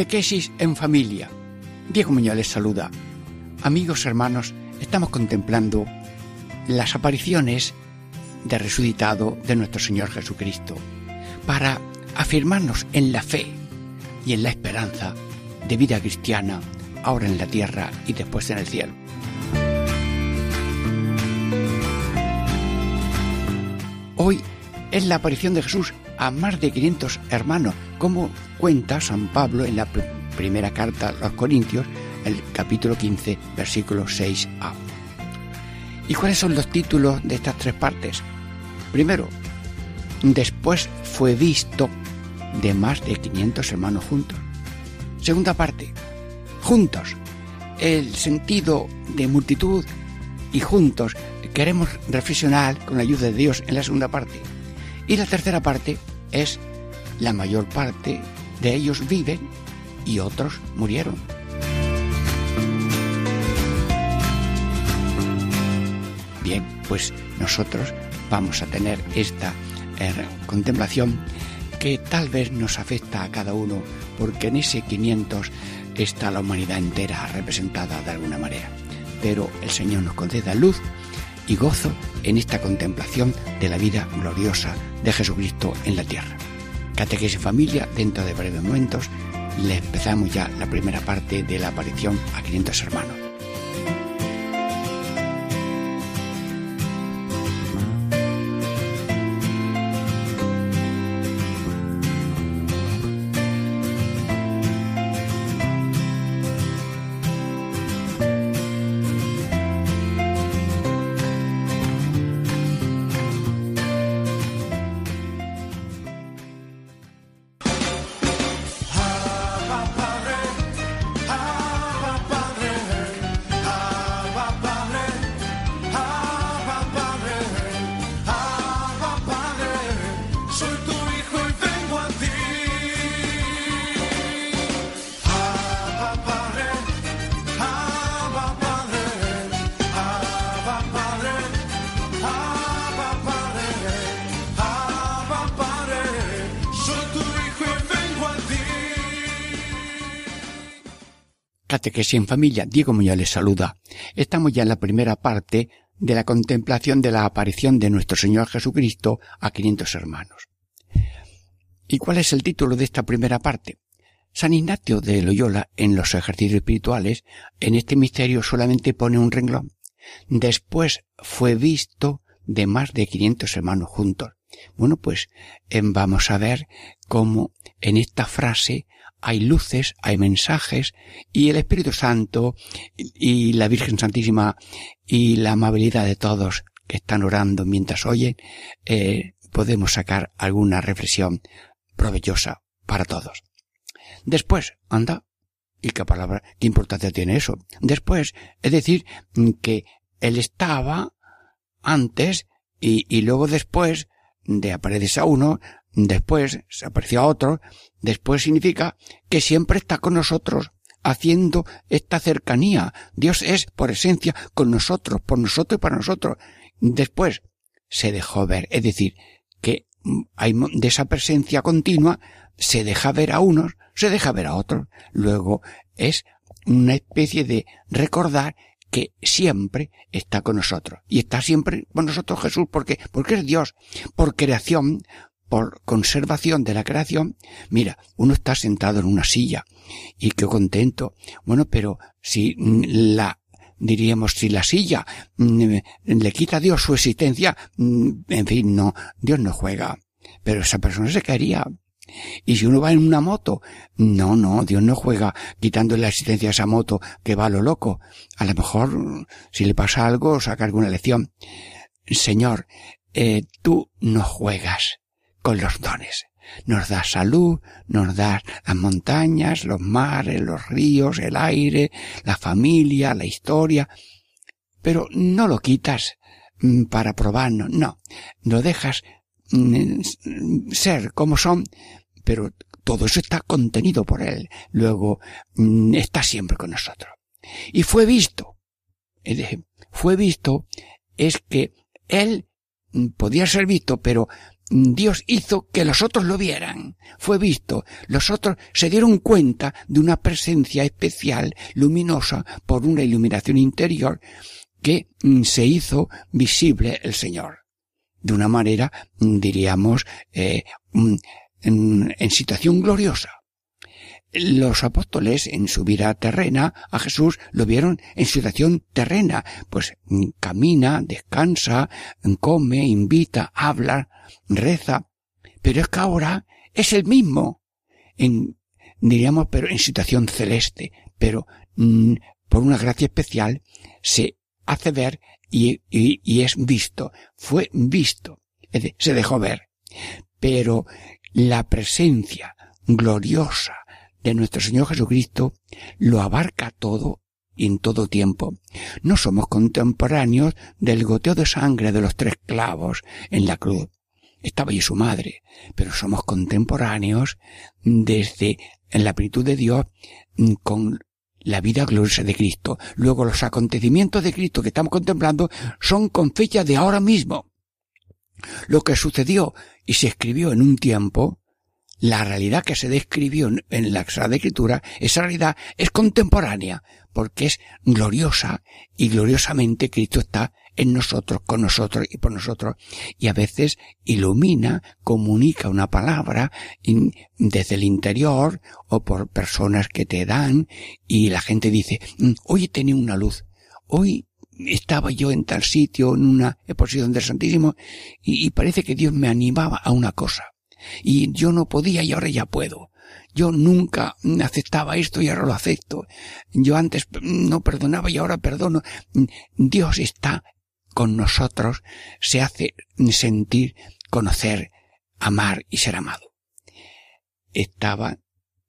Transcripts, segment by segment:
Catequesis en familia. Diego Muñoz les saluda. Amigos, hermanos, estamos contemplando las apariciones de resucitado de nuestro Señor Jesucristo para afirmarnos en la fe y en la esperanza de vida cristiana ahora en la tierra y después en el cielo. Hoy es la aparición de Jesús a más de 500 hermanos, como cuenta San Pablo en la primera carta a los Corintios, el capítulo 15, versículo 6a. ¿Y cuáles son los títulos de estas tres partes? Primero, después fue visto de más de 500 hermanos juntos. Segunda parte, juntos. El sentido de multitud y juntos queremos reflexionar con la ayuda de Dios en la segunda parte. Y la tercera parte es la mayor parte de ellos viven y otros murieron. Bien, pues nosotros vamos a tener esta eh, contemplación que tal vez nos afecta a cada uno, porque en ese 500 está la humanidad entera representada de alguna manera. Pero el Señor nos conceda luz y gozo en esta contemplación de la vida gloriosa de Jesucristo en la tierra. Catequesis familia, dentro de breves momentos, le empezamos ya la primera parte de la aparición a 500 hermanos. Catequesis en familia, Diego Muñoz les saluda. Estamos ya en la primera parte de la contemplación de la aparición de nuestro Señor Jesucristo a 500 hermanos. ¿Y cuál es el título de esta primera parte? San Ignacio de Loyola, en los ejercicios espirituales, en este misterio solamente pone un renglón. Después fue visto de más de 500 hermanos juntos. Bueno, pues vamos a ver cómo en esta frase hay luces, hay mensajes, y el Espíritu Santo y la Virgen Santísima y la amabilidad de todos que están orando mientras oyen, eh, podemos sacar alguna reflexión provechosa para todos. Después, anda, ¿y qué palabra, qué importancia tiene eso? Después, es decir, que él estaba antes y, luego después de aparecer a uno, después se apareció a otro, después significa que siempre está con nosotros, haciendo esta cercanía. Dios es, por esencia, con nosotros, por nosotros y para nosotros. Después se dejó ver, es decir, que hay de esa presencia continua, se deja ver a unos, se deja ver a otros. Luego es una especie de recordar que siempre está con nosotros. Y está siempre con nosotros Jesús porque, porque es Dios. Por creación, por conservación de la creación, mira, uno está sentado en una silla y qué contento. Bueno, pero si la diríamos si la silla mm, le quita a Dios su existencia, mm, en fin, no, Dios no juega. Pero esa persona se caería. Y si uno va en una moto, no, no, Dios no juega quitando la existencia a esa moto que va a lo loco. A lo mejor, si le pasa algo, saca alguna lección. Señor, eh, tú no juegas con los dones. Nos da salud, nos da las montañas, los mares, los ríos, el aire, la familia, la historia, pero no lo quitas mm, para probarnos, no, lo dejas mm, ser como son, pero todo eso está contenido por Él. Luego mm, está siempre con nosotros. Y fue visto. Fue visto es que Él podía ser visto, pero Dios hizo que los otros lo vieran. Fue visto. Los otros se dieron cuenta de una presencia especial, luminosa, por una iluminación interior, que mm, se hizo visible el Señor. De una manera, diríamos, eh, mm, en, situación gloriosa. Los apóstoles en su vida terrena a Jesús lo vieron en situación terrena, pues camina, descansa, come, invita, habla, reza, pero es que ahora es el mismo, en, diríamos, pero en situación celeste, pero por una gracia especial se hace ver y, y, es visto, fue visto, se dejó ver. Pero la presencia gloriosa de nuestro Señor Jesucristo lo abarca todo y en todo tiempo. No somos contemporáneos del goteo de sangre de los tres clavos en la cruz. Estaba allí su madre, pero somos contemporáneos desde la plenitud de Dios con la vida gloriosa de Cristo. Luego los acontecimientos de Cristo que estamos contemplando son con fecha de ahora mismo. Lo que sucedió y se escribió en un tiempo, la realidad que se describió en la Sagrada Escritura, esa realidad es contemporánea, porque es gloriosa y gloriosamente Cristo está en nosotros, con nosotros y por nosotros. Y a veces ilumina, comunica una palabra desde el interior o por personas que te dan y la gente dice, mm, hoy tenido una luz, hoy estaba yo en tal sitio, en una exposición del Santísimo, y parece que Dios me animaba a una cosa. Y yo no podía y ahora ya puedo. Yo nunca aceptaba esto y ahora lo acepto. Yo antes no perdonaba y ahora perdono. Dios está con nosotros, se hace sentir, conocer, amar y ser amado. Estaba,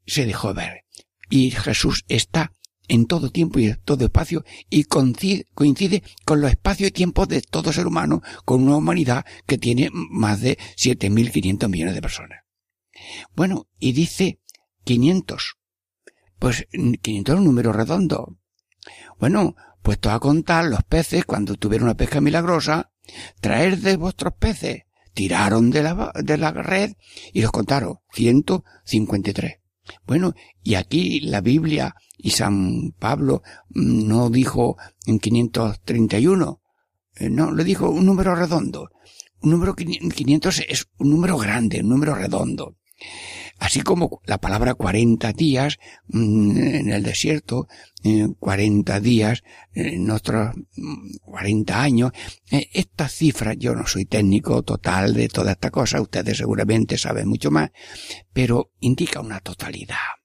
se dejó ver. Y Jesús está en todo tiempo y en todo espacio y coincide, con los espacios y tiempos de todo ser humano, con una humanidad que tiene más de 7.500 millones de personas. Bueno, y dice 500. Pues 500 es un número redondo. Bueno, puesto a contar los peces cuando tuvieron una pesca milagrosa, traer de vuestros peces. Tiraron de la, de la red y los contaron. 153. Bueno, y aquí la Biblia y San Pablo mm, no dijo en 531, eh, no, le dijo un número redondo. Un número 500 es un número grande, un número redondo. Así como la palabra 40 días mm, en el desierto, 40 eh, días en otros 40 mm, años, eh, esta cifra, yo no soy técnico total de toda esta cosa, ustedes seguramente saben mucho más, pero indica una totalidad.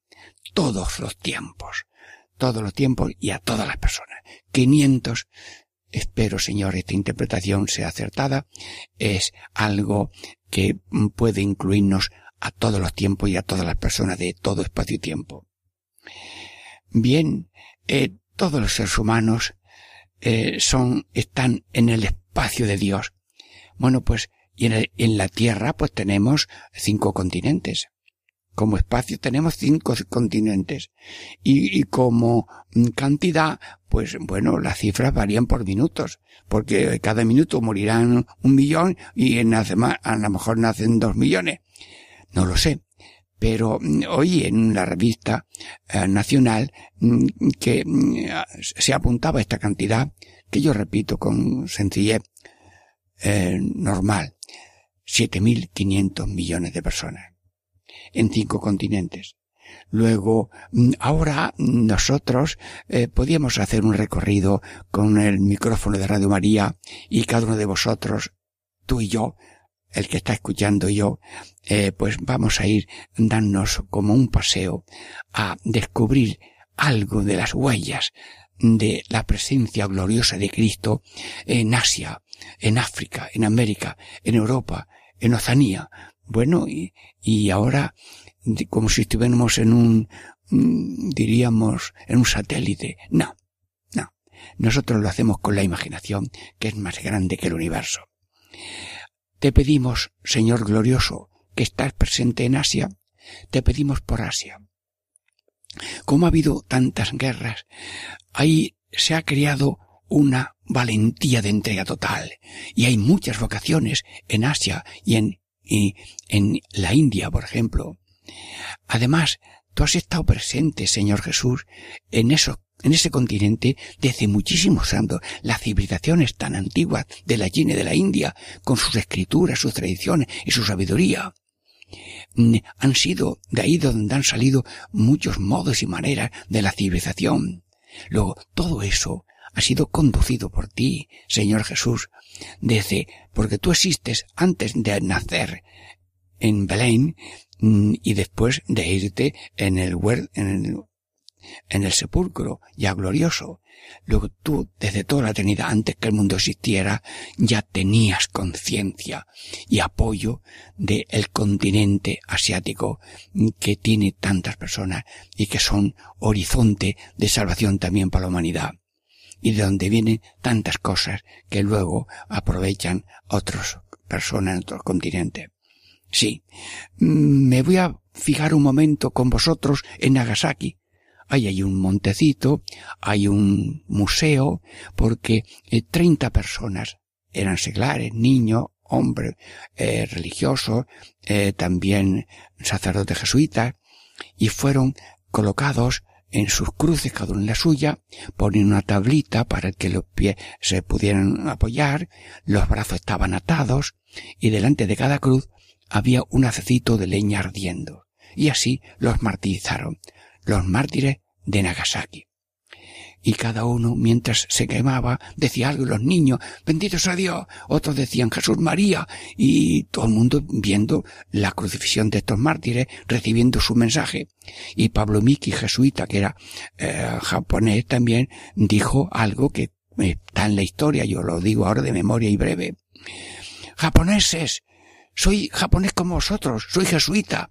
Todos los tiempos, todos los tiempos y a todas las personas. 500 Espero, Señor, esta interpretación sea acertada. Es algo que puede incluirnos a todos los tiempos y a todas las personas de todo espacio y tiempo. Bien, eh, todos los seres humanos eh, son, están en el espacio de Dios. Bueno, pues, y en, en la Tierra, pues tenemos cinco continentes. Como espacio tenemos cinco continentes. Y, y, como cantidad, pues bueno, las cifras varían por minutos. Porque cada minuto morirán un millón y en, a lo mejor nacen dos millones. No lo sé. Pero mm, hoy en la revista eh, nacional mm, que mm, se apuntaba esta cantidad, que yo repito con sencillez eh, normal, 7.500 millones de personas en cinco continentes. Luego, ahora nosotros eh, podíamos hacer un recorrido con el micrófono de Radio María y cada uno de vosotros, tú y yo, el que está escuchando yo, eh, pues vamos a ir dándonos como un paseo a descubrir algo de las huellas de la presencia gloriosa de Cristo en Asia, en África, en América, en Europa, en Oceanía, Bueno, y, y ahora, como si estuviéramos en un, mm, diríamos, en un satélite. No, no. Nosotros lo hacemos con la imaginación, que es más grande que el universo. Te pedimos, Señor glorioso, que estás presente en Asia, te pedimos por Asia. Como ha habido tantas guerras, ahí se ha creado una valentía de entrega total, y hay muchas vocaciones en Asia y en, en la India, por ejemplo. Además, tú has estado presente, Señor Jesús, en esos en ese continente desde muchísimos años. Las civilizaciones tan antiguas de la China y de la India, con sus escrituras, sus tradiciones y su sabiduría, mm, han sido de ahí donde han salido muchos modos y maneras de la civilización. Luego, todo eso ha sido conducido por ti, Señor Jesús, desde, porque tú existes antes de nacer en Belén mm, y después de irte en el, en el en el sepulcro, ya glorioso. Luego tú, desde toda la eternidad, antes que el mundo existiera, ya tenías conciencia y apoyo del continente asiático que tiene tantas personas y que son horizonte de salvación también para la humanidad. Y de donde vienen tantas cosas que luego aprovechan otras personas en otros continentes. Sí, me voy a fijar un momento con vosotros en Nagasaki, Ahí hay un montecito, hay un museo, porque eh, treinta personas eran seglares, niños, hombres eh, religiosos, eh, también sacerdotes jesuitas, y fueron colocados en sus cruces, cada uno en la suya, ponen una tablita para que los pies se pudieran apoyar, los brazos estaban atados, y delante de cada cruz había un hacecito de leña ardiendo. Y así los martirizaron los mártires de Nagasaki. Y cada uno, mientras se quemaba, decía algo, los niños, benditos a Dios, otros decían Jesús María, y todo el mundo viendo la crucifixión de estos mártires, recibiendo su mensaje. Y Pablo Miki, jesuita, que era eh, japonés también, dijo algo que está en la historia, yo lo digo ahora de memoria y breve. Japoneses, soy japonés como vosotros, soy jesuita.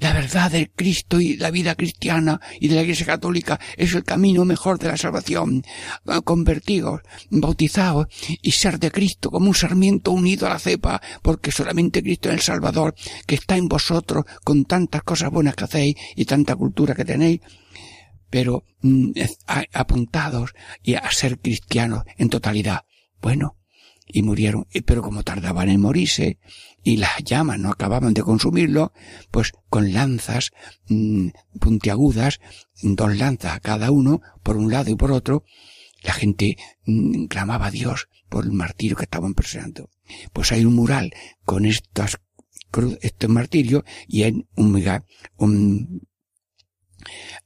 La verdad del Cristo y la vida cristiana y de la Iglesia Católica es el camino mejor de la salvación. Convertidos, bautizados y ser de Cristo como un sarmiento unido a la cepa, porque solamente Cristo es el Salvador, que está en vosotros con tantas cosas buenas que hacéis y tanta cultura que tenéis, pero mm, apuntados y a ser cristianos en totalidad. Bueno, y murieron, pero como tardaban en morirse, y las llamas no acababan de consumirlo, pues con lanzas mm, puntiagudas, dos lanzas a cada uno, por un lado y por otro, la gente mm, clamaba a Dios por el martirio que estaban presionando. Pues hay un mural con estas este martirio y en un, un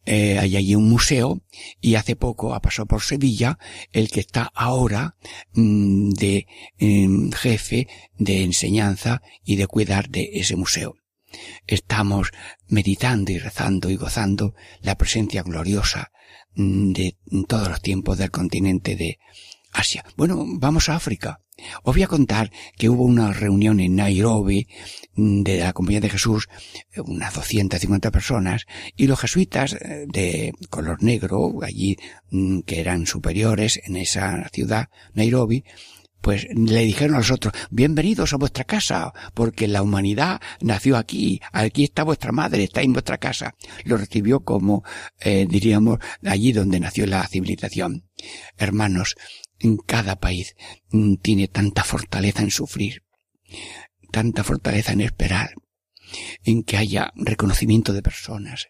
eh, hay allí un museo y hace poco ha pasado por Sevilla el que está ahora mm, de em, jefe de enseñanza y de cuidar de ese museo. Estamos meditando y rezando y gozando la presencia gloriosa mm, de todos los tiempos del continente de Asia. Bueno, vamos a África. Os voy a contar que hubo una reunión en Nairobi mm, de la Compañía de Jesús, unas 250 personas, y los jesuitas eh, de color negro, allí mm, que eran superiores en esa ciudad, Nairobi, pues le dijeron a los otros, bienvenidos a vuestra casa, porque la humanidad nació aquí, aquí está vuestra madre, está en vuestra casa. Lo recibió como, eh, diríamos, allí donde nació la civilización. Hermanos, en cada país mm, tiene tanta fortaleza en sufrir, tanta fortaleza en esperar, en que haya reconocimiento de personas,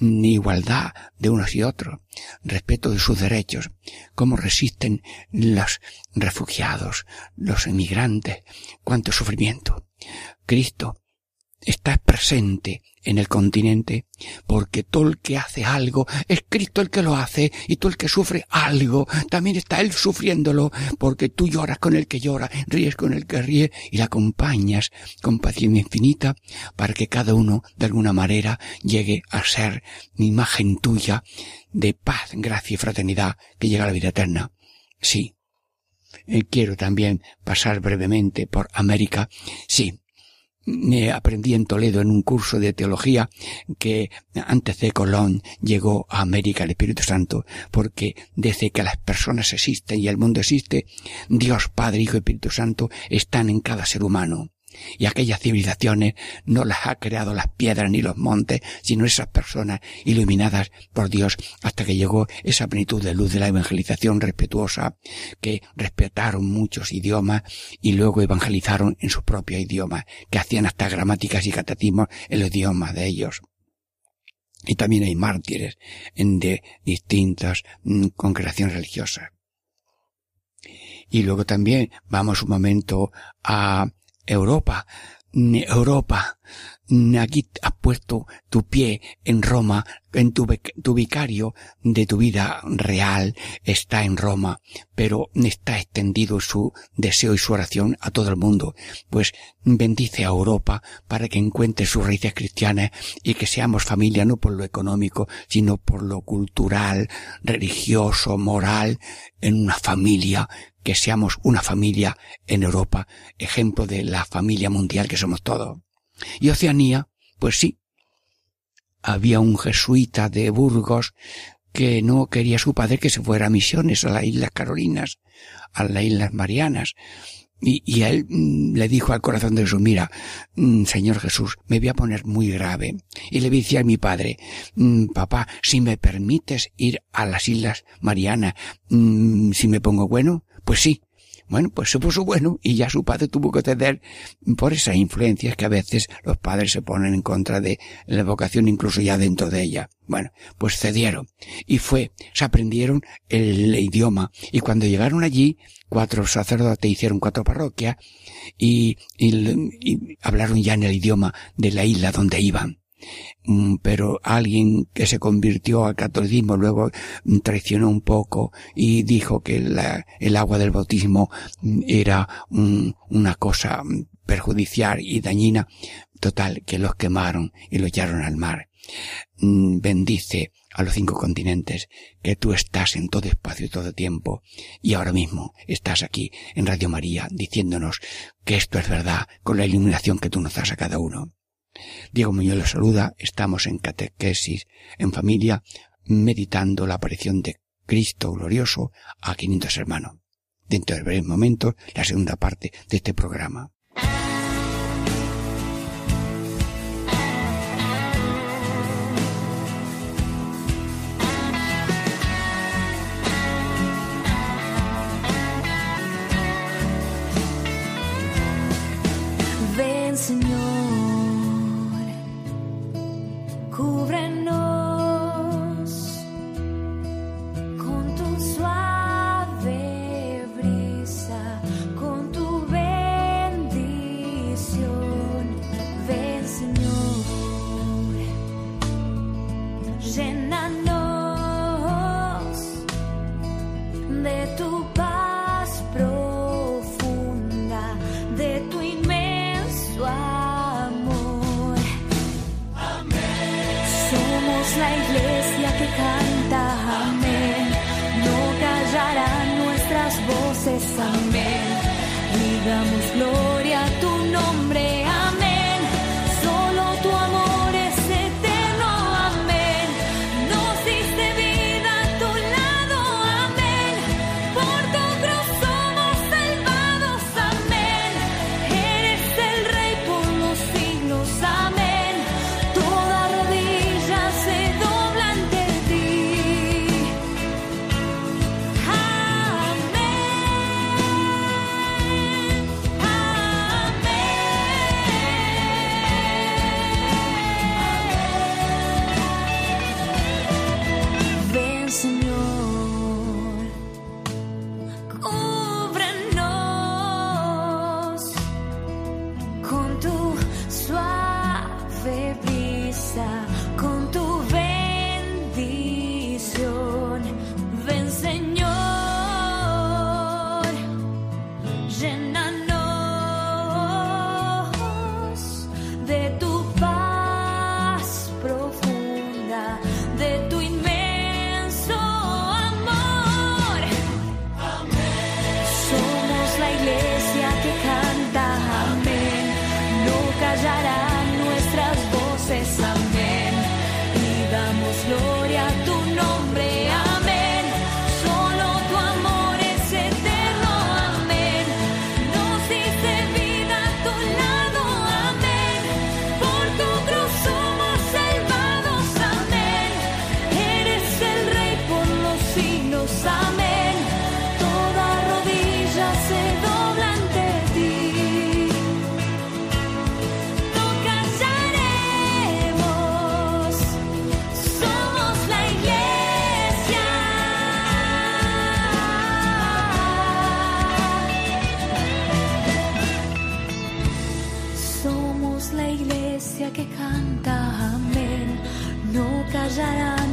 igualdad de unos y otros, respeto de sus derechos, cómo resisten los refugiados, los emigrantes, cuánto sufrimiento. Cristo está presente en el continente, porque todo el que hace algo es Cristo el que lo hace, y todo el que sufre algo, también está Él sufriéndolo, porque tú lloras con el que llora, ríes con el que ríe, y la acompañas con paciencia infinita, para que cada uno, de alguna manera, llegue a ser imagen tuya de paz, gracia y fraternidad que llega a la vida eterna. Sí. Eh, quiero también pasar brevemente por América. Sí, aprendí en Toledo en un curso de teología que antes de Colón llegó a América el Espíritu Santo, porque desde que las personas existen y el mundo existe, Dios Padre, Hijo y Espíritu Santo están en cada ser humano. Y aquellas civilizaciones no las ha creado las piedras ni los montes, sino esas personas iluminadas por Dios hasta que llegó esa plenitud de luz de la evangelización respetuosa, que respetaron muchos idiomas y luego evangelizaron en su propio idioma, que hacían hasta gramáticas y catecismos en los idiomas de ellos. Y también hay mártires de distintas mm, congregaciones religiosas. Y luego también vamos un momento a Europa, Europa, aquí has puesto tu pie en Roma, en tu, tu, vicario de tu vida real está en Roma, pero está extendido su deseo y su oración a todo el mundo. Pues bendice a Europa para que encuentre sus raíces cristianas y que seamos familia no por lo económico, sino por lo cultural, religioso, moral, en una familia que seamos una familia en Europa, ejemplo de la familia mundial que somos todos. Y Oceanía, pues sí, había un jesuita de Burgos que no quería su padre que se fuera a misiones a las Islas Carolinas, a las Islas Marianas. Y, él mm, le dijo al corazón de Jesús, mira, mm, Señor Jesús, me voy a poner muy grave. Y le decía a mi padre, mm, papá, si me permites ir a las Islas Marianas, si me pongo bueno, pues sí. Bueno, pues se puso bueno y ya su padre tuvo que ceder por esas influencias que a veces los padres se ponen en contra de la vocación incluso ya dentro de ella. Bueno, pues cedieron. Y fue, se aprendieron el idioma y cuando llegaron allí, cuatro sacerdotes hicieron cuatro parroquias y, y hablaron ya en el idioma de la isla donde iban. Mm, pero alguien que se convirtió al catolicismo luego traicionó un poco y dijo que el agua del bautismo era una cosa perjudicial y dañina. Total, que los quemaron y los echaron al mar. Mm, bendice a los cinco continentes, que tú estás en todo espacio y todo tiempo, y ahora mismo estás aquí en Radio María diciéndonos que esto es verdad con la iluminación que tú nos das a cada uno. Diego Muñoz les saluda, estamos en catequesis en familia, meditando la aparición de Cristo glorioso a 500 hermanos. Dentro de breves momentos, la segunda parte de este programa.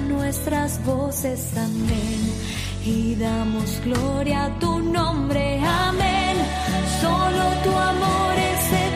Nuestras voces amén, y damos gloria a tu nombre amén, solo tu amor es eterno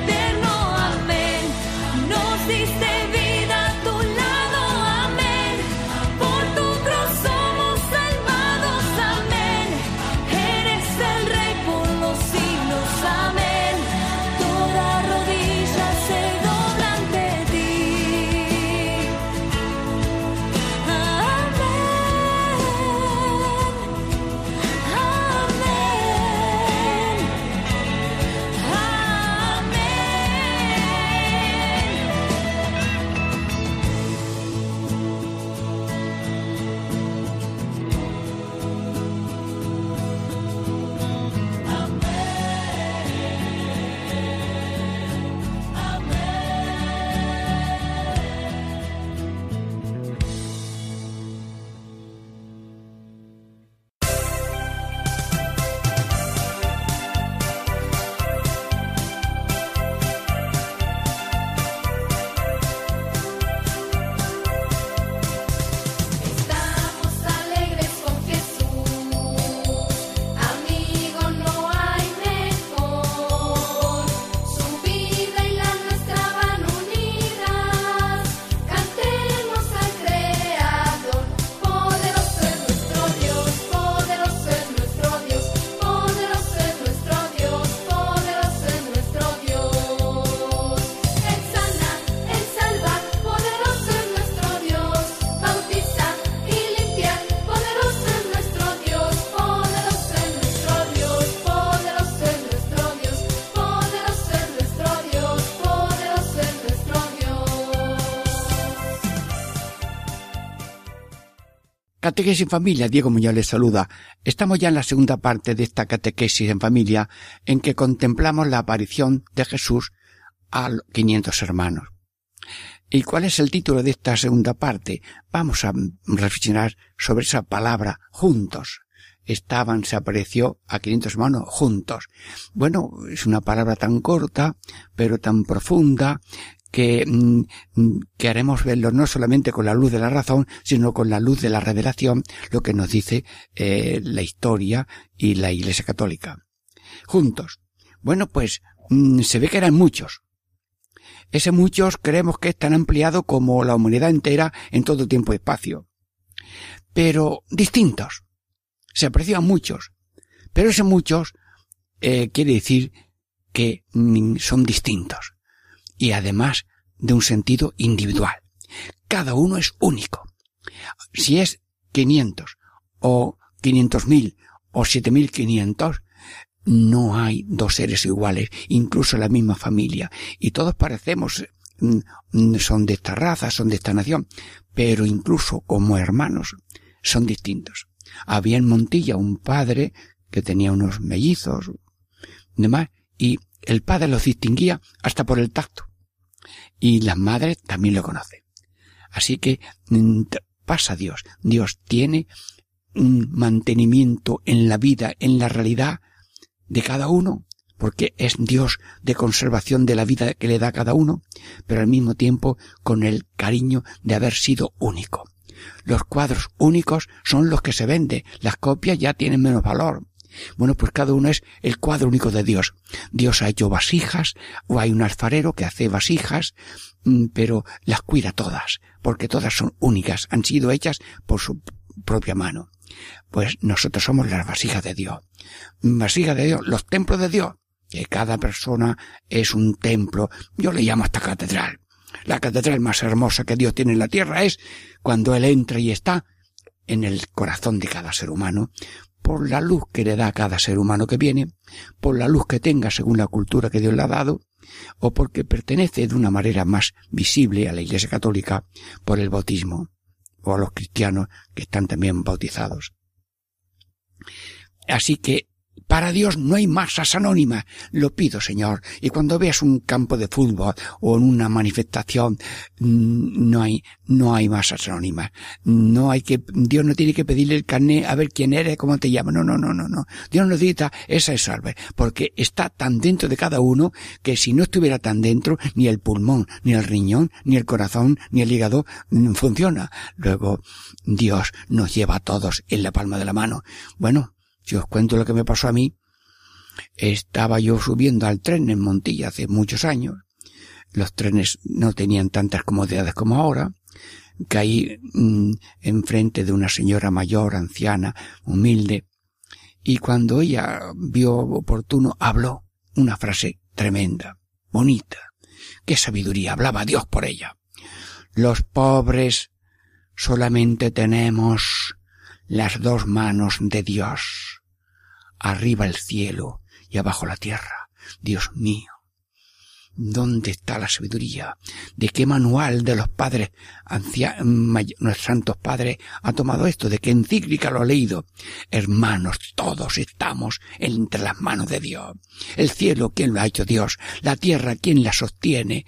Catequesis en familia, Diego Muñoz les saluda. Estamos ya en la segunda parte de esta catequesis en familia en que contemplamos la aparición de Jesús a 500 hermanos. ¿Y cuál es el título de esta segunda parte? Vamos a reflexionar sobre esa palabra juntos. Estaban, se apareció a 500 hermanos juntos. Bueno, es una palabra tan corta, pero tan profunda, que, mm, mm, que haremos verlo no solamente con la luz de la razón, sino con la luz de la revelación, lo que nos dice eh, la historia y la Iglesia Católica. Juntos. Bueno, pues mm, se ve que eran muchos. Ese muchos creemos que es tan ampliado como la humanidad entera en todo tiempo y espacio. Pero distintos. Se aprecian muchos. Pero ese muchos eh, quiere decir que son distintos y además de un sentido individual. Cada uno es único. Si es 500 o 500.000 o 7.500, no hay dos seres iguales, incluso la misma familia. Y todos parecemos, mm, son de esta raza, son de esta nación, pero incluso como hermanos son distintos. Había en Montilla un padre que tenía unos mellizos, demás, y el padre los distinguía hasta por el tacto y las madres también lo conocen. Así que mm, pasa Dios. Dios tiene un mantenimiento en la vida, en la realidad de cada uno, porque es Dios de conservación de la vida que le da a cada uno, pero al mismo tiempo con el cariño de haber sido único. Los cuadros únicos son los que se venden, las copias ya tienen menos valor. Bueno, pues cada uno es el cuadro único de Dios. Dios ha hecho vasijas, o hay un alfarero que hace vasijas, mm, pero las cuida todas, porque todas son únicas, han sido hechas por su propia mano. Pues nosotros somos las vasijas de Dios. Vasijas de Dios, los templos de Dios, que cada persona es un templo. Yo le llamo hasta catedral. La catedral más hermosa que Dios tiene en la tierra es cuando Él entra y está en el corazón de cada ser humano, por la luz que le da a cada ser humano que viene, por la luz que tenga según la cultura que Dios le ha dado, o porque pertenece de una manera más visible a la Iglesia Católica por el bautismo, o a los cristianos que están también bautizados. Así que Para Dios no hay masas anónimas. Lo pido, Señor. Y cuando veas un campo de fútbol o en una manifestación, mm, no hay, no hay masas anónimas. No hay que, Dios no tiene que pedirle el carnet a ver quién eres, cómo te llamas. No, no, no, no, no. Dios necesita esa es salve. Porque está tan dentro de cada uno que si no estuviera tan dentro, ni el pulmón, ni el riñón, ni el corazón, ni el hígado mm, funciona. Luego, Dios nos lleva a todos en la palma de la mano. Bueno, si os cuento lo que me pasó a mí, estaba yo subiendo al tren en Montilla hace muchos años. Los trenes no tenían tantas comodidades como ahora. Caí mmm, enfrente de una señora mayor, anciana, humilde, y cuando ella vio oportuno habló una frase tremenda, bonita. Qué sabiduría hablaba Dios por ella. Los pobres solamente tenemos las dos manos de Dios, arriba el cielo y abajo la tierra. Dios mío, ¿dónde está la sabiduría? ¿De qué manual de los padres, nuestros santos padres, ha tomado esto? ¿De qué encíclica lo ha leído? Hermanos, todos estamos entre las manos de Dios. El cielo, ¿quién lo ha hecho Dios? La tierra, ¿quién la sostiene?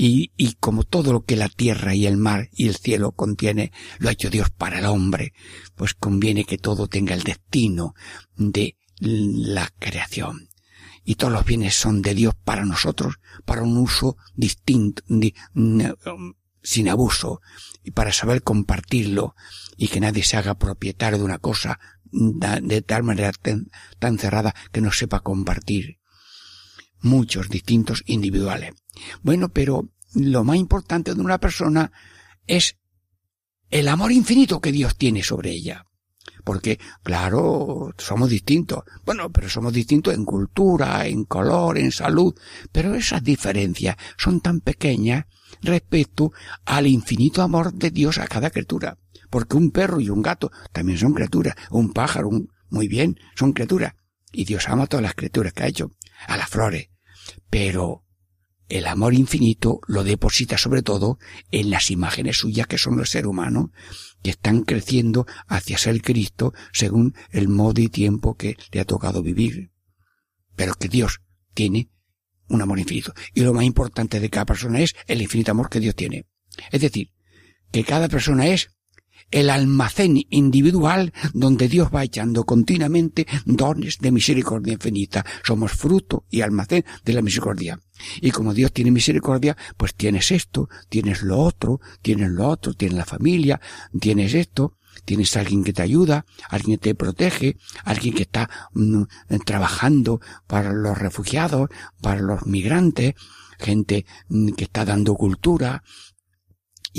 Y, y como todo lo que la tierra y el mar y el cielo contiene, lo ha hecho Dios para el hombre, pues conviene que todo tenga el destino de la creación. Y todos los bienes son de Dios para nosotros, para un uso distinto, sin abuso, y para saber compartirlo, y que nadie se haga propietario de una cosa de tal manera tan cerrada que no sepa compartir. Muchos distintos individuales. Bueno, pero lo más importante de una persona es el amor infinito que Dios tiene sobre ella. Porque, claro, somos distintos. Bueno, pero somos distintos en cultura, en color, en salud. Pero esas diferencias son tan pequeñas respecto al infinito amor de Dios a cada criatura. Porque un perro y un gato también son criaturas. Un pájaro, muy bien, son criaturas. Y Dios ama a todas las criaturas que ha hecho. A las flores. Pero el amor infinito lo deposita sobre todo en las imágenes suyas que son los seres humanos, que están creciendo hacia ser Cristo según el modo y tiempo que le ha tocado vivir. Pero que Dios tiene un amor infinito. Y lo más importante de cada persona es el infinito amor que Dios tiene. Es decir, que cada persona es el almacén individual donde Dios va echando continuamente dones de misericordia infinita. Somos fruto y almacén de la misericordia. Y como Dios tiene misericordia, pues tienes esto, tienes lo otro, tienes lo otro, tienes la familia, tienes esto, tienes alguien que te ayuda, alguien que te protege, alguien que está mm, trabajando para los refugiados, para los migrantes, gente mm, que está dando cultura,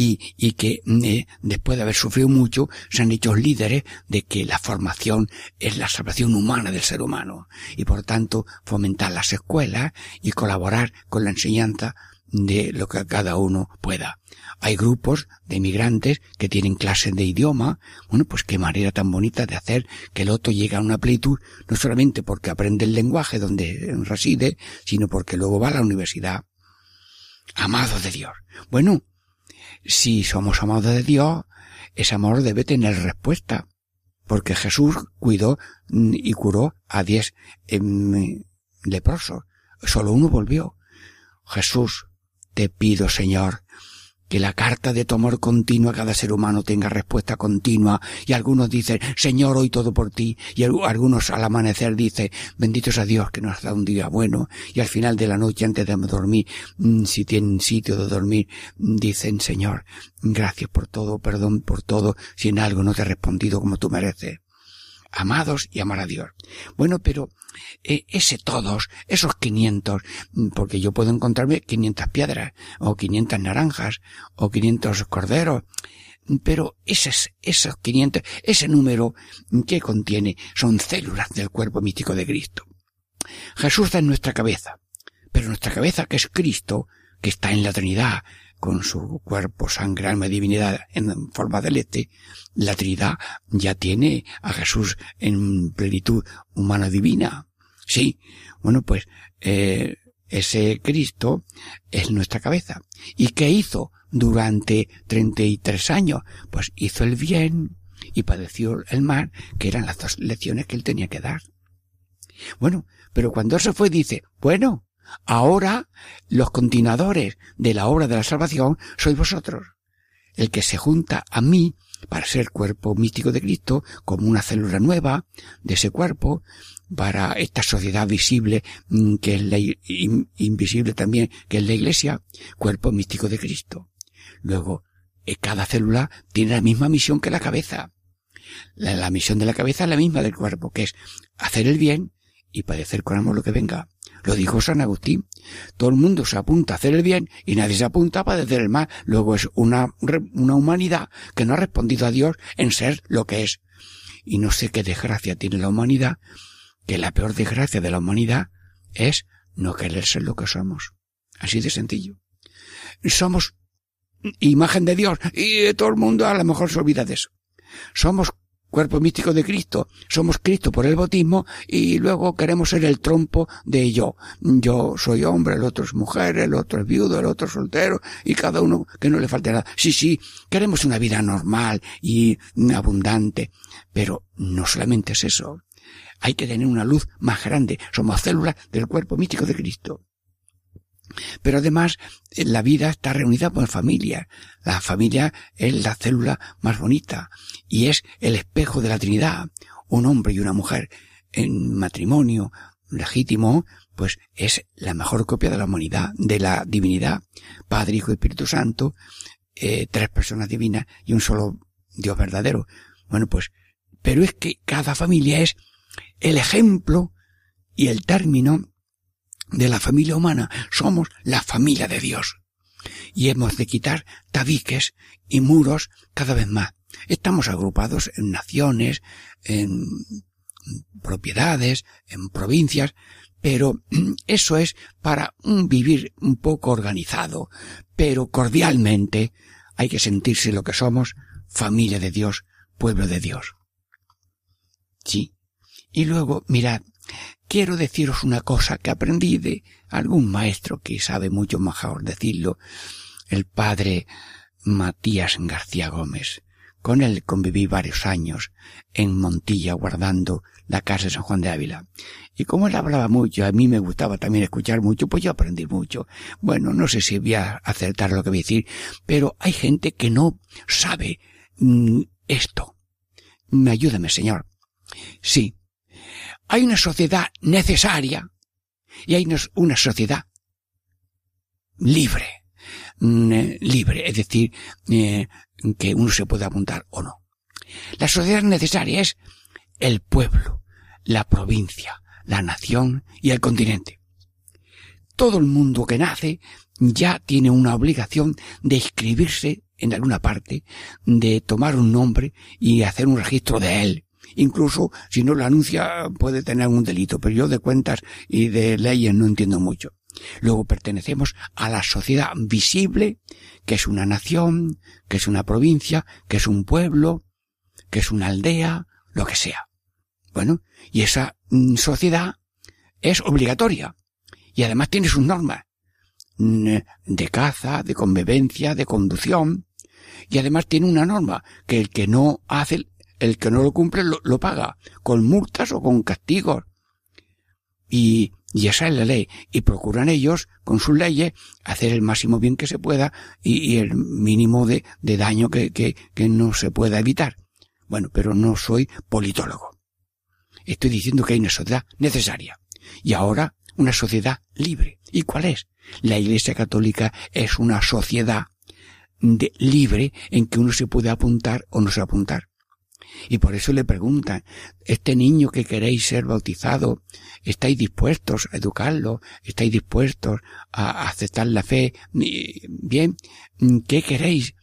y, y que mm, eh, después de haber sufrido mucho se han hecho líderes de que la formación es la salvación humana del ser humano y por tanto fomentar las escuelas y colaborar con la enseñanza de lo que cada uno pueda. Hay grupos de migrantes que tienen clases de idioma, bueno, pues qué manera tan bonita de hacer que el otro llegue a una plenitud, no solamente porque aprende el lenguaje donde reside, sino porque luego va a la universidad. Amado de Dios. Bueno, si somos amados de Dios, ese amor debe tener respuesta. Porque Jesús cuidó y curó a diez em, leprosos. Solo uno volvió. Jesús, te pido, Señor, que la carta de tu amor continuo a cada ser humano tenga respuesta continua. Y algunos dicen, Señor, hoy todo por ti. Y algunos al amanecer dicen, bendito sea Dios que nos ha dado un día bueno. Y al final de la noche, antes de dormir, mm, si tienen sitio de dormir, dicen, Señor, gracias por todo, perdón por todo, si en algo no te he respondido como tú mereces amados y amar a Dios. Bueno, pero eh, ese todos, esos 500, mm, porque yo puedo encontrarme 500 piedras, o 500 naranjas, o 500 corderos, pero esos, esos 500, ese número que contiene son células del cuerpo místico de Cristo. Jesús está en nuestra cabeza, pero nuestra cabeza, que es Cristo, que está en la Trinidad, con su cuerpo, sangre, alma y divinidad en forma de leche, la Trinidad ya tiene a Jesús en plenitud humana divina. Sí, bueno, pues eh, ese Cristo es nuestra cabeza. ¿Y qué hizo durante treinta y tres años? Pues hizo el bien y padeció el mal, que eran las dos lecciones que él tenía que dar. Bueno, pero cuando eso fue dice, bueno, ahora los continuadores de la obra de la salvación sois vosotros. El que se junta a mí para ser cuerpo místico de Cristo, como una célula nueva de ese cuerpo, para esta sociedad visible mm, que es la invisible también, que es la iglesia, cuerpo místico de Cristo. Luego, eh, cada célula tiene la misma misión que la cabeza. La, la, misión de la cabeza es la misma del cuerpo, que es hacer el bien y padecer con amor lo que venga. Lo dijo San Agustín. Todo el mundo se apunta a hacer el bien y nadie se apunta a padecer el mal. Luego es una, una humanidad que no ha respondido a Dios en ser lo que es. Y no sé qué desgracia tiene la humanidad, que la peor desgracia de la humanidad es no querer ser lo que somos. Así de sencillo. Somos imagen de Dios y todo el mundo a lo mejor se olvida de eso. Somos cuerpo místico de Cristo. Somos Cristo por el bautismo y luego queremos ser el trompo de yo. Yo soy hombre, el otro es mujer, el otro es viudo, el otro es soltero y cada uno que no le falte nada. Sí, sí, queremos una vida normal y abundante. Pero no solamente es eso. Hay que tener una luz más grande. Somos células del cuerpo místico de Cristo. Pero además, la vida está reunida por familia. La familia es la célula más bonita y es el espejo de la Trinidad. Un hombre y una mujer en matrimonio legítimo, pues es la mejor copia de la humanidad, de la divinidad. Padre, Hijo y Espíritu Santo, eh, tres personas divinas y un solo Dios verdadero. Bueno, pues, pero es que cada familia es el ejemplo y el término de la familia humana, somos la familia de Dios. Y hemos de quitar tabiques y muros cada vez más. Estamos agrupados en naciones, en propiedades, en provincias, pero eso es para un vivir un poco organizado, pero cordialmente hay que sentirse lo que somos, familia de Dios, pueblo de Dios. Sí. Y luego, mirad, quiero deciros una cosa que aprendí de algún maestro que sabe mucho mejor decirlo, el padre Matías García Gómez. Con él conviví varios años en Montilla guardando la casa de San Juan de Ávila. Y como él hablaba mucho, a mí me gustaba también escuchar mucho, pues yo aprendí mucho. Bueno, no sé si voy a acertar lo que voy a decir, pero hay gente que no sabe mm, esto. Ayúdame, señor. Sí, hay una sociedad necesaria y hay una sociedad libre. Mm, eh, libre, es decir, eh, que uno se puede apuntar o no. La sociedad necesaria es el pueblo, la provincia, la nación y el continente. Todo el mundo que nace ya tiene una obligación de inscribirse en alguna parte, de tomar un nombre y hacer un registro de él, Incluso si no lo anuncia puede tener un delito, pero yo de cuentas y de leyes no entiendo mucho. Luego pertenecemos a la sociedad visible, que es una nación, que es una provincia, que es un pueblo, que es una aldea, lo que sea. Bueno, y esa mm, sociedad es obligatoria. Y además tiene sus normas mm, de caza, de convivencia, de conducción. Y además tiene una norma que el que no hace el que no lo cumple lo, paga, con multas o con castigos. Y, esa es la ley. Y procuran ellos, con sus leyes, hacer el máximo bien que se pueda y, el mínimo de, daño que no se pueda evitar. Bueno, pero no soy politólogo. Estoy diciendo que hay una sociedad necesaria. Y ahora una sociedad libre. ¿Y cuál es? La Iglesia Católica es una sociedad de, libre en que uno se puede apuntar o no se apuntar. Y por eso le preguntan, este niño que queréis ser bautizado, ¿estáis dispuestos a educarlo? ¿Estáis dispuestos a aceptar la fe? Bien, ¿qué queréis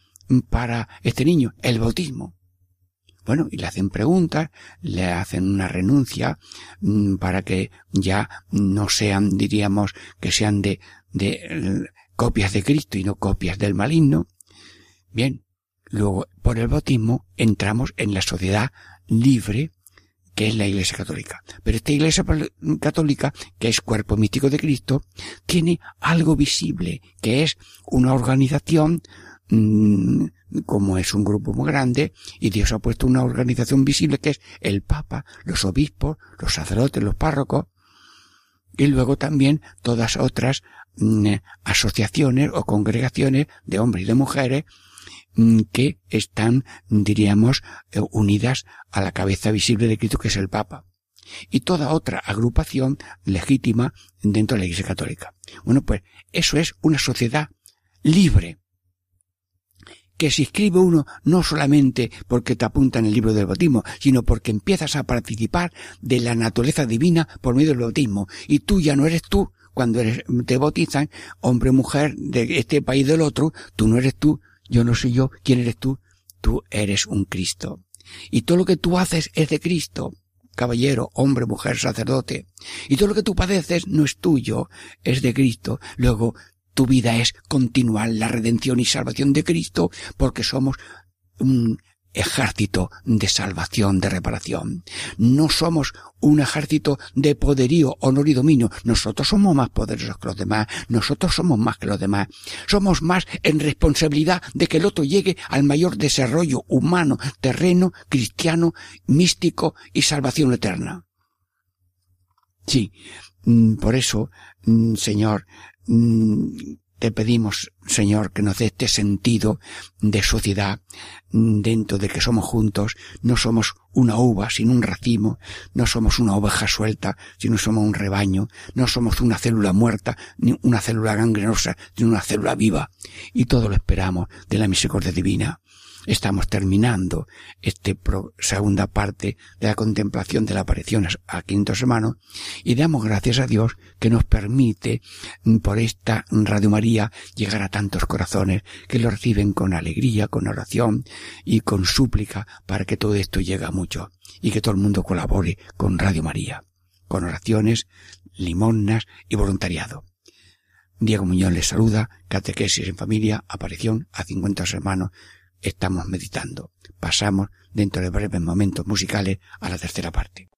para este niño? El bautismo. Bueno, y le hacen preguntas, le hacen una renuncia mm, para que ya no sean, diríamos, que sean de, de copias de Cristo y no copias del maligno. Bien, Luego, por el bautismo, entramos en la sociedad libre que es la Iglesia Católica. Pero esta Iglesia Católica, que es cuerpo místico de Cristo, tiene algo visible, que es una organización mm, como es un grupo muy grande, y Dios ha puesto una organización visible que es el Papa, los obispos, los sacerdotes, los párrocos, y luego también todas otras mm, asociaciones o congregaciones de hombres y de mujeres que están, diríamos, eh, unidas a la cabeza visible de Cristo que es el Papa y toda otra agrupación legítima dentro de la Iglesia Católica. Bueno, pues eso es una sociedad libre, que se inscribe uno no solamente porque te apunta en el libro del bautismo, sino porque empiezas a participar de la naturaleza divina por medio del bautismo. Y tú ya no eres tú cuando eres, te bautizan, hombre o mujer de este país del otro, tú no eres tú, yo no soy yo, ¿quién eres tú? Tú eres un Cristo. Y todo lo que tú haces es de Cristo caballero, hombre, mujer, sacerdote. Y todo lo que tú padeces no es tuyo, es de Cristo. Luego, tu vida es continuar la redención y salvación de Cristo porque somos un ejército de salvación, de reparación. No somos un ejército de poderío, honor y dominio. Nosotros somos más poderosos que los demás. Nosotros somos más que los demás. Somos más en responsabilidad de que el otro llegue al mayor desarrollo humano, terreno, cristiano, místico y salvación eterna. Sí, mm, por eso, mm, Señor, Mm, te pedimos, Señor, que nos dé este sentido de sociedad dentro de que somos juntos, no somos una uva sin un racimo, no somos una oveja suelta, sino somos un rebaño, no somos una célula muerta, ni una célula gangrenosa, sino una célula viva, y todo lo esperamos de la misericordia divina estamos terminando esta segunda parte de la contemplación de la aparición a quinto hermanos y damos gracias a Dios que nos permite mm, por esta Radio María llegar a tantos corazones que lo reciben con alegría, con oración y con súplica para que todo esto llegue a mucho y que todo el mundo colabore con Radio María, con oraciones, limonas y voluntariado. Diego Muñoz les saluda, catequesis en familia, aparición a 50 hermanos estamos meditando. Pasamos, dentro de breves momentos musicales, a la tercera parte.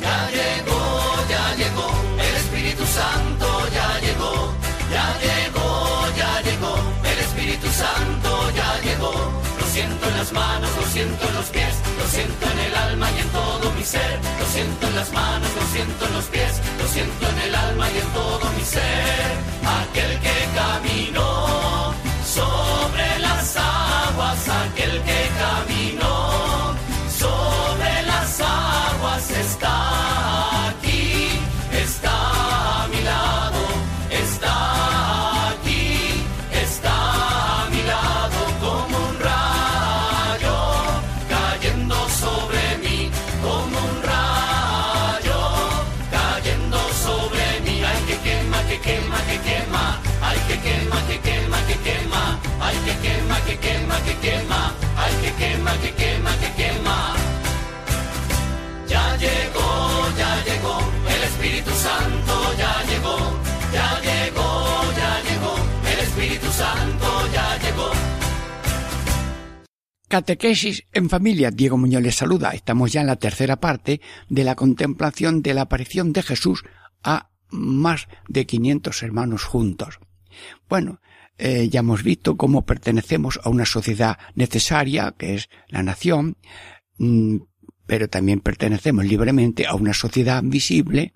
Ya llegó, ya llegó, el Espíritu Santo ya llegó, ya llegó, ya llegó, el Espíritu Santo ya llegó. Lo siento en las manos, lo siento en los pies, lo siento en el alma y en todo mi ser. Lo siento en las manos, lo siento en los pies, siento en el alma y en todo mi ser. Aquel que caminó sobre las aguas, aquel que quema, que quema, ay que quema, que quema, que quema. Ya llegó, ya llegó, el Espíritu Santo ya llegó, ya llegó, ya llegó, el Espíritu Santo ya llegó. Catequesis en familia. Diego Muñoz les saluda. Estamos ya en la tercera parte de la contemplación de la aparición de Jesús a más de 500 hermanos juntos. Bueno, eh, ya hemos visto cómo pertenecemos a una sociedad necesaria, que es la nación, mm, pero también pertenecemos libremente a una sociedad visible,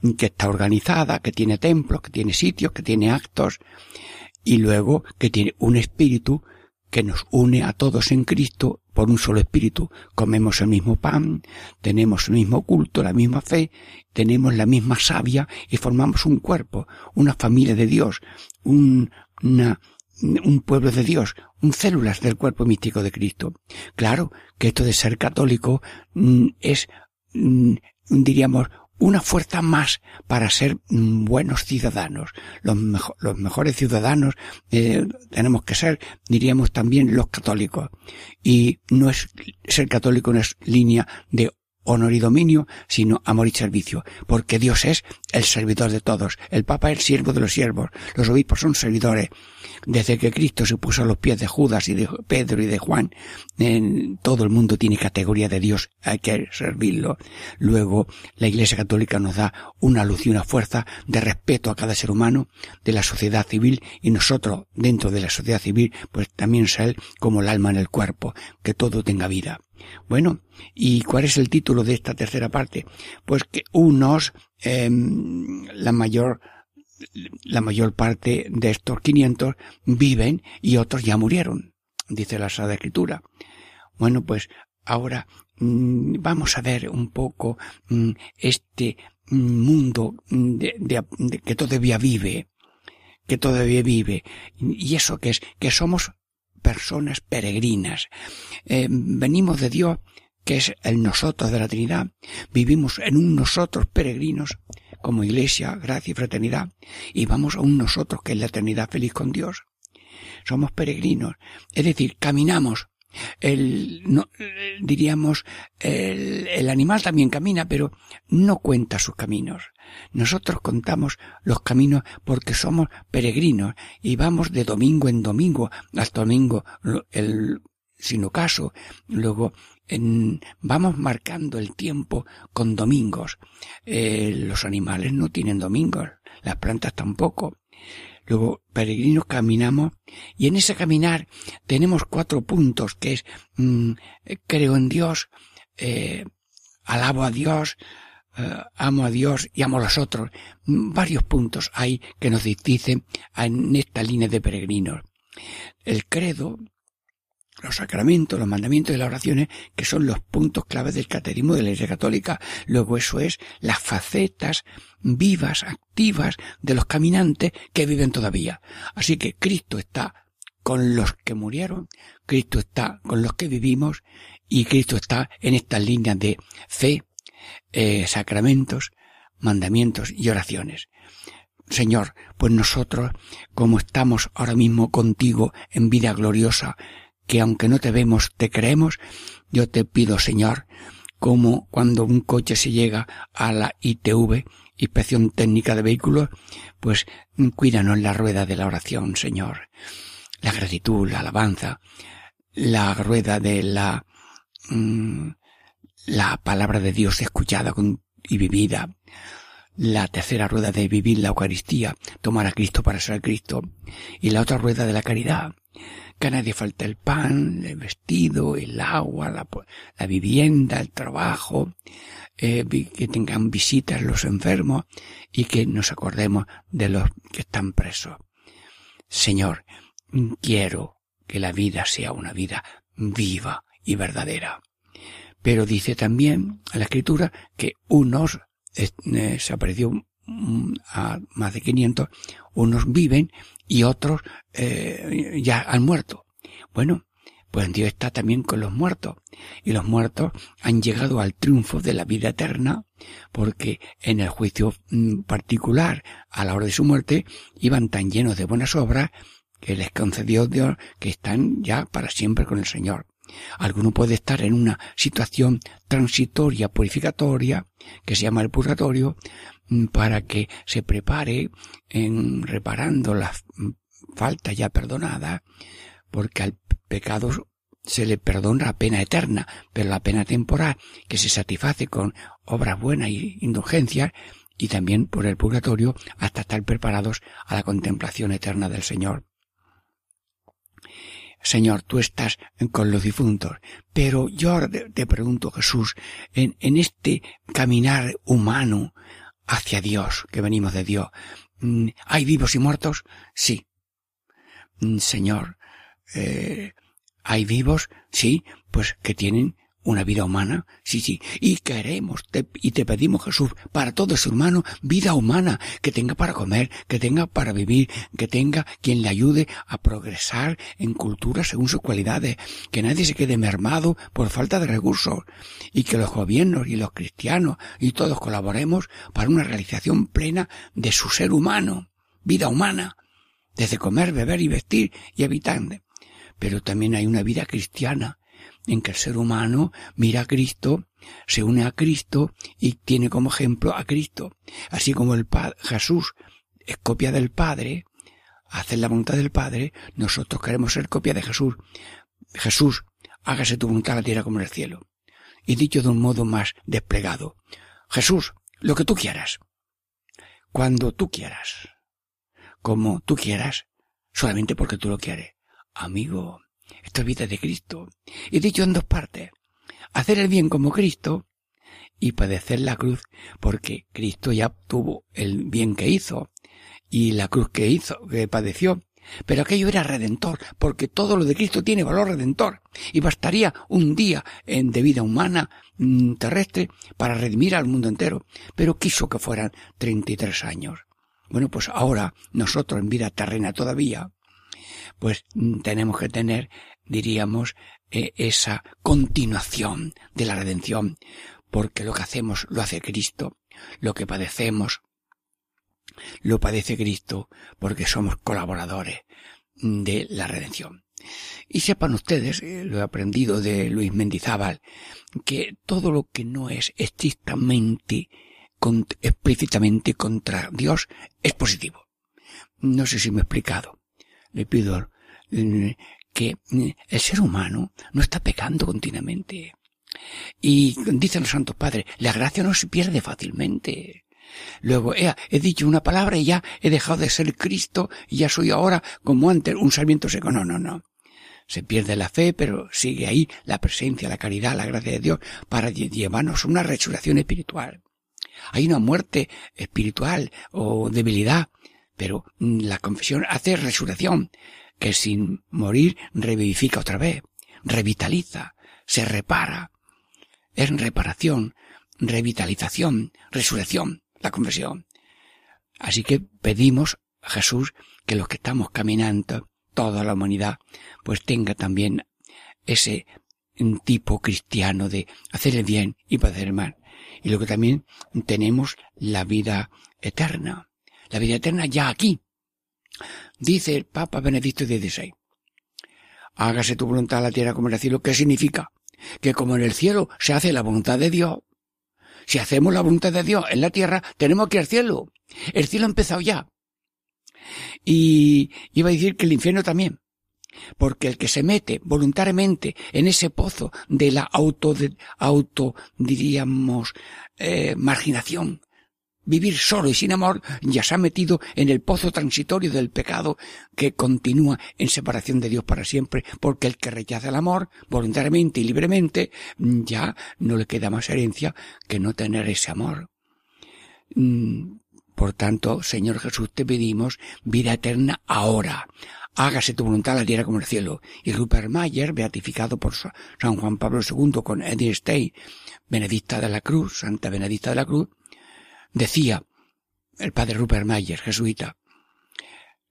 mm, que está organizada, que tiene templos, que tiene sitios, que tiene actos, y luego que tiene un espíritu que nos une a todos en Cristo por un solo espíritu. Comemos el mismo pan, tenemos el mismo culto, la misma fe, tenemos la misma savia y formamos un cuerpo, una familia de Dios, un, un pueblo de Dios, un células del cuerpo místico de Cristo. Claro que esto de ser católico mm, es, mm, diríamos, una fuerza más para ser mm, buenos ciudadanos. Los mejores ciudadanos eh, tenemos que ser, diríamos también, los católicos. Y no es ser católico no es línea de honor y dominio, sino amor y servicio, porque Dios es el servidor de todos, el Papa es el siervo de los siervos, los obispos son servidores. Desde que Cristo se puso a los pies de Judas y de Pedro y de Juan, en todo el mundo tiene categoría de Dios, hay que servirlo. Luego, la Iglesia Católica nos da una luz y una fuerza de respeto a cada ser humano, de la sociedad civil, y nosotros, dentro de la sociedad civil, pues también ser como el alma en el cuerpo, que todo tenga vida. Bueno, ¿y cuál es el título de esta tercera parte? Pues que unos, em, la mayor, la mayor parte de estos 500 viven y otros ya murieron, dice la Sagrada Escritura. Bueno, pues ahora mm, vamos a ver un poco mm, este mundo de, que todavía vive, que todavía vive. Y eso que es, que somos personas peregrinas. Eh, venimos de Dios, que es el nosotros de la Trinidad. Vivimos en un nosotros peregrinos, como iglesia, gracia y fraternidad, y vamos a un nosotros que es la eternidad feliz con Dios. Somos peregrinos, es decir, caminamos el, no, diríamos, el, el, animal también camina, pero no cuenta sus caminos. Nosotros contamos los caminos porque somos peregrinos y vamos de domingo en domingo hasta domingo, el, sin ocaso. Luego vamos marcando el tiempo con domingos. Eh, los animales no tienen domingos, las plantas tampoco. Luego, peregrinos caminamos y en ese caminar tenemos cuatro puntos que es mm, creo en Dios, eh, alabo a Dios, eh, amo a Dios y amo a los otros. Varios puntos hay que nos dicen en esta línea de peregrinos. El credo los sacramentos, los mandamientos y las oraciones, que son los puntos claves del catecismo de la Iglesia Católica. Luego eso es las facetas vivas, activas de los caminantes que viven todavía. Así que Cristo está con los que murieron, Cristo está con los que vivimos y Cristo está en estas líneas de fe, eh, sacramentos, mandamientos y oraciones. Señor, pues nosotros, como estamos ahora mismo contigo en vida gloriosa, que aunque no te vemos, te creemos, yo te pido, Señor, como cuando un coche se llega a la ITV, Inspección Técnica de Vehículos, pues cuídanos la rueda de la oración, Señor. La gratitud, la alabanza, la rueda de la, mm, la palabra de Dios escuchada y vivida. La tercera rueda de vivir la Eucaristía, tomar a Cristo para ser Cristo. Y la otra rueda de la caridad, que a nadie falte el pan, el vestido, el agua, la, vivienda, el trabajo, eh, que tengan visitas los enfermos y que nos acordemos de los que están presos. Señor, quiero que la vida sea una vida viva y verdadera. Pero dice también la escritura que unos eh, se apareció mm, a más de 500, unos viven y otros eh, ya han muerto. Bueno, pues Dios está también con los muertos. Y los muertos han llegado al triunfo de la vida eterna, porque en el juicio mm, particular, a la hora de su muerte, iban tan llenos de buenas obras que les concedió Dios que están ya para siempre con el Señor. Alguno puede estar en una situación transitoria, purificatoria, que se llama el purgatorio, mm, para que se prepare en reparando las mm, faltas ya perdonadas, porque al pecado se le perdona la pena eterna, pero la pena temporal, que se satisface con obras buenas y indulgencias, y también por el purgatorio, hasta estar preparados a la contemplación eterna del Señor. Señor, tú estás con los difuntos. Pero yo te, pregunto, Jesús, en, en, este caminar humano hacia Dios, que venimos de Dios, mm, ¿hay vivos y muertos? Sí. Mm, Señor, eh, ¿hay vivos? Sí, pues que tienen una vida humana, sí, sí, y queremos te, y te pedimos Jesús para todo su hermano vida humana, que tenga para comer, que tenga para vivir, que tenga quien le ayude a progresar en cultura según sus cualidades, que nadie se quede mermado por falta de recursos y que los gobiernos y los cristianos y todos colaboremos para una realización plena de su ser humano, vida humana, desde comer, beber y vestir y habitar. Pero también hay una vida cristiana, en que el ser humano mira a Cristo, se une a Cristo y tiene como ejemplo a Cristo. Así como el Padre, Jesús es copia del Padre, hacer la voluntad del Padre, nosotros queremos ser copia de Jesús. Jesús, hágase tu voluntad en la tierra como en el cielo. Y dicho de un modo más desplegado, Jesús, lo que tú quieras, cuando tú quieras, como tú quieras, solamente porque tú lo quieres. Amigo, esto es vida de Cristo. Y dicho en dos partes, hacer el bien como Cristo y padecer la cruz, porque Cristo ya tuvo el bien que hizo y la cruz que hizo, que padeció. Pero aquello era redentor, porque todo lo de Cristo tiene valor redentor, y bastaría un día de vida humana mm, terrestre para redimir al mundo entero, pero quiso que fueran 33 años. Bueno, pues ahora nosotros en vida terrena todavía, pues mm, tenemos que tener, diríamos, eh, esa continuación de la redención, porque lo que hacemos lo hace Cristo, lo que padecemos lo padece Cristo, porque somos colaboradores de la redención. Y sepan ustedes, eh, lo he aprendido de Luis Mendizábal, que todo lo que no es estrictamente, explícitamente contra Dios es positivo. No sé si me he explicado. Le pido mm, que mm, el ser humano no está pecando continuamente. Y dicen los santos padres, la gracia no se pierde fácilmente. Luego, he, he dicho una palabra y ya he dejado de ser Cristo y ya soy ahora como antes un sarmiento seco. No, no, no. Se pierde la fe, pero sigue ahí la presencia, la caridad, la gracia de Dios para llevarnos una resurrección espiritual. Hay una muerte espiritual o debilidad, pero la confesión hace resurrección que sin morir revivifica otra vez, revitaliza, se repara. Es reparación, revitalización, resurrección, la confesión. Así que pedimos a Jesús que los que estamos caminando, toda la humanidad, pues tenga también ese tipo cristiano de hacer el bien y hacer el mal. Y luego también tenemos la vida eterna. La vida eterna ya aquí, Dice el Papa Benedicto XVI, hágase tu voluntad en la tierra como en el cielo. ¿Qué significa? Que como en el cielo se hace la voluntad de Dios, si hacemos la voluntad de Dios en la tierra, tenemos que ir al cielo. El cielo ha empezado ya. Y iba a decir que el infierno también. Porque el que se mete voluntariamente en ese pozo de la auto, de, auto diríamos, eh, marginación, Vivir solo y sin amor ya se ha metido en el pozo transitorio del pecado que continúa en separación de Dios para siempre, porque el que rechaza el amor voluntariamente y libremente ya no le queda más herencia que no tener ese amor. Mm, por tanto, Señor Jesús, te pedimos vida eterna ahora. Hágase tu voluntad la tierra como el cielo. Y Rupert Mayer, beatificado por San Juan Pablo II con Edith Stey, Benedicta de la Cruz, Santa Benedicta de la Cruz, Decía el padre Rupert Mayer, jesuita,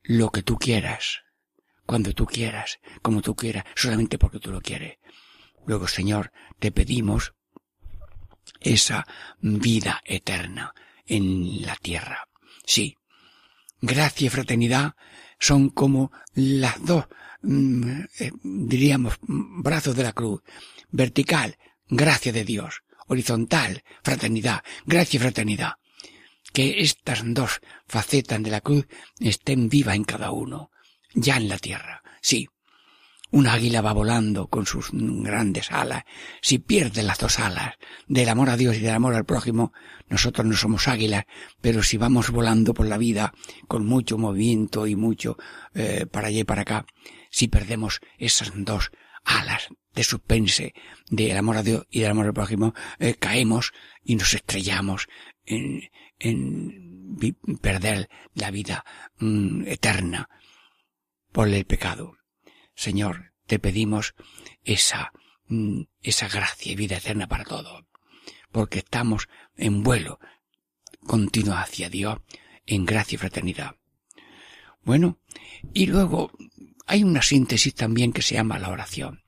lo que tú quieras, cuando tú quieras, como tú quieras, solamente porque tú lo quieres. Luego, Señor, te pedimos esa vida eterna en la tierra. Sí, gracia y fraternidad son como las dos, mm, eh, diríamos, brazos de la cruz. Vertical, gracia de Dios. Horizontal, fraternidad, gracia y fraternidad que estas dos facetas de la cruz estén vivas en cada uno, ya en la tierra. Sí, un águila va volando con sus grandes alas. Si pierde las dos alas del amor a Dios y del amor al prójimo, nosotros no somos águilas, pero si vamos volando por la vida con mucho movimiento y mucho eh, para allá y para acá, si perdemos esas dos alas de suspense del amor a Dios y del amor al prójimo, eh, caemos y nos estrellamos en, en perder la vida mm, eterna por el pecado. Señor, te pedimos esa, mm, esa gracia y vida eterna para todos, porque estamos en vuelo continuo hacia Dios en gracia y fraternidad. Bueno, y luego hay una síntesis también que se llama la oración.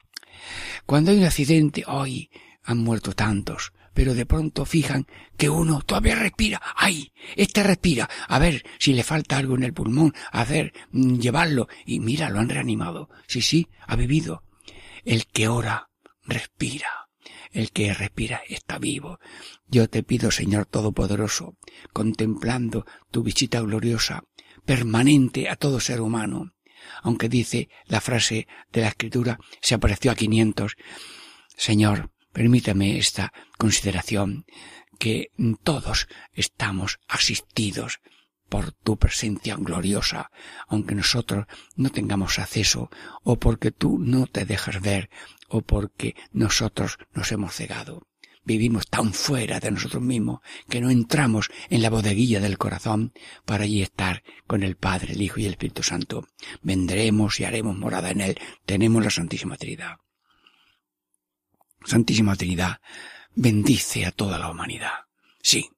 Cuando hay un accidente, hoy han muerto tantos, pero de pronto fijan que uno todavía respira. ¡Ay! Este respira. A ver si le falta algo en el pulmón. A ver, mm, llevarlo. Y mira, lo han reanimado. Sí, sí, ha vivido. El que ora respira. El que respira está vivo. Yo te pido, Señor Todopoderoso, contemplando tu visita gloriosa, permanente a todo ser humano, aunque dice la frase de la escritura, se apareció a quinientos. Señor, permítame esta consideración, que todos estamos asistidos por tu presencia gloriosa, aunque nosotros no tengamos acceso, o porque tú no te dejas ver, o porque nosotros nos hemos cegado. Vivimos tan fuera de nosotros mismos que no entramos en la bodeguilla del corazón para allí estar con el Padre, el Hijo y el Espíritu Santo. Vendremos y haremos morada en él. Tenemos la Santísima Trinidad. Santísima Trinidad bendice a toda la humanidad. Sí,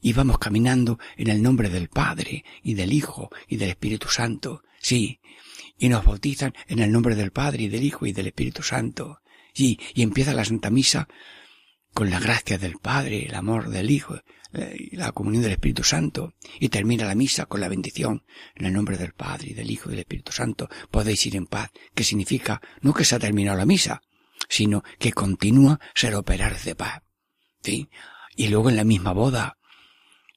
y vamos caminando en el nombre del Padre y del Hijo y del Espíritu Santo. Sí, y nos bautizan en el nombre del Padre y del Hijo y del Espíritu Santo. Sí, y empieza la Santa Misa con la gracia del Padre, el amor del Hijo eh, y la comunión del Espíritu Santo, y termina la misa con la bendición en el nombre del Padre y del Hijo y del Espíritu Santo. Podéis ir en paz, que significa no que se ha terminado la misa, sino que continúa ser operar de paz. ¿Sí? Y luego en la misma boda,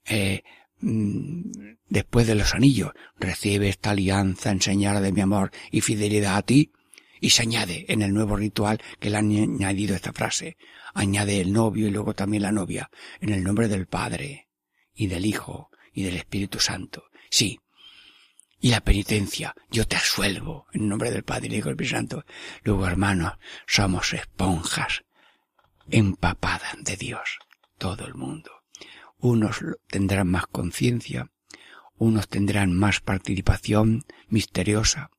eh, mm, después de los anillos, recibe esta alianza en señal de mi amor y fidelidad a ti, y se añade en el nuevo ritual que le han añadido esta frase. Añade el novio y luego también la novia, en el nombre del Padre, y del Hijo, y del Espíritu Santo. Sí. Y la penitencia, yo te asuelvo, en nombre del Padre, y del Hijo y del Espíritu Santo. Luego, hermanos, somos esponjas empapadas de Dios, todo el mundo. Unos tendrán más conciencia, unos tendrán más participación misteriosa,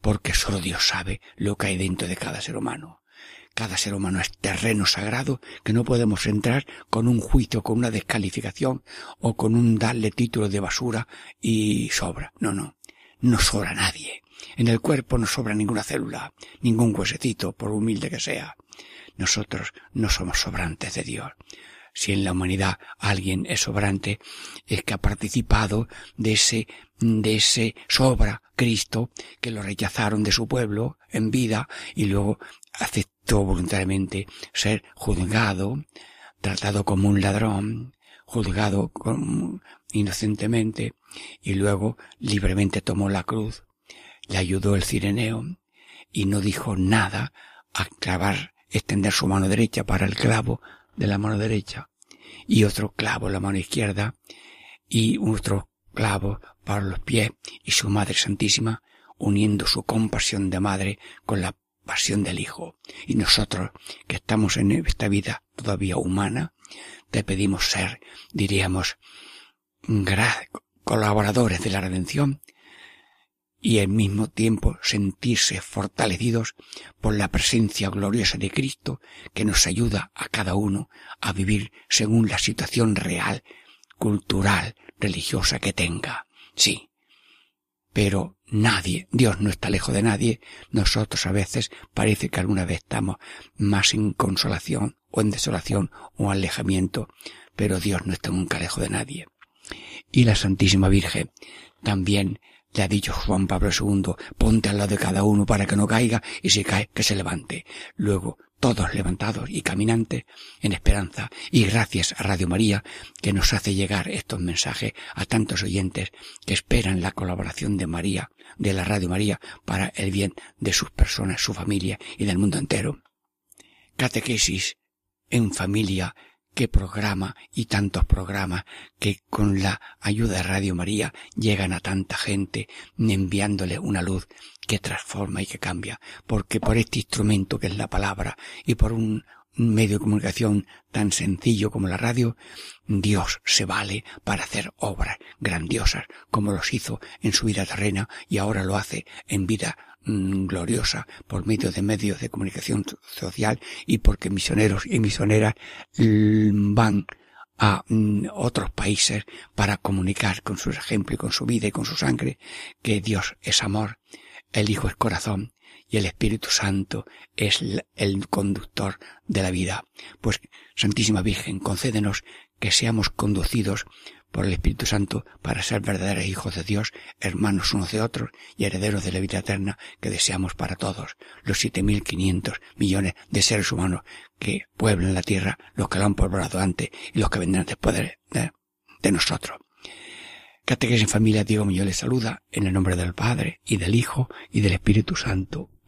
porque solo Dios sabe lo que hay dentro de cada ser humano. Cada ser humano es terreno sagrado que no podemos entrar con un juicio, con una descalificación o con un darle título de basura y sobra. No, no. No sobra nadie. En el cuerpo no sobra ninguna célula, ningún huesecito, por humilde que sea. Nosotros no somos sobrantes de Dios si en la humanidad alguien es sobrante, es que ha participado de ese, de ese sobra Cristo que lo rechazaron de su pueblo en vida y luego voluntariamente ser juzgado, tratado como un ladrón, juzgado inocentemente y luego libremente tomó la cruz, le ayudó el cireneo y no dijo nada a clavar, extender su mano derecha para el clavo de la mano derecha y otro clavo en la mano izquierda y otro clavo para los pies y su Madre Santísima uniendo su compasión de madre con la pasión del Hijo. Y nosotros, que estamos en esta vida todavía humana, te pedimos ser, diríamos, colaboradores de la redención y al mismo tiempo sentirse fortalecidos por la presencia gloriosa de Cristo que nos ayuda a cada uno a vivir según la situación real, cultural, religiosa que tenga. Sí. Pero nadie, Dios no está lejos de nadie, nosotros a veces parece que alguna vez estamos más en consolación o en desolación o alejamiento, pero Dios no está nunca lejos de nadie. Y la Santísima Virgen también le ha dicho Juan Pablo II, ponte al lado de cada uno para que no caiga y si cae, que se levante. Luego, todos levantados y caminantes en esperanza y gracias a Radio María que nos hace llegar estos mensajes a tantos oyentes que esperan la colaboración de María, de la Radio María, para el bien de sus personas, su familia y del mundo entero. Catequesis en familia qué programa y tantos programas que con la ayuda de Radio María llegan a tanta gente enviándole una luz que transforma y que cambia, porque por este instrumento que es la palabra y por un medio de comunicación tan sencillo como la radio, Dios se vale para hacer obras grandiosas como los hizo en su vida terrena y ahora lo hace en vida Mm, gloriosa por medio de medios de comunicación social y porque misioneros y misioneras mm, van a mm, otros países para comunicar con su ejemplo y con su vida y con su sangre que Dios es amor, el Hijo es corazón y el Espíritu Santo es el conductor de la vida. Pues, Santísima Virgen, concédenos que seamos conducidos por el Espíritu Santo para ser verdaderos hijos de Dios, hermanos unos de otros y herederos de la vida eterna que deseamos para todos, los siete mil quinientos millones de seres humanos que pueblan la tierra, los que la han poblado antes y los que vendrán después de, de, nosotros. Catequesis en familia, Diego Muñoz les saluda en el nombre del Padre y del Hijo y del Espíritu Santo.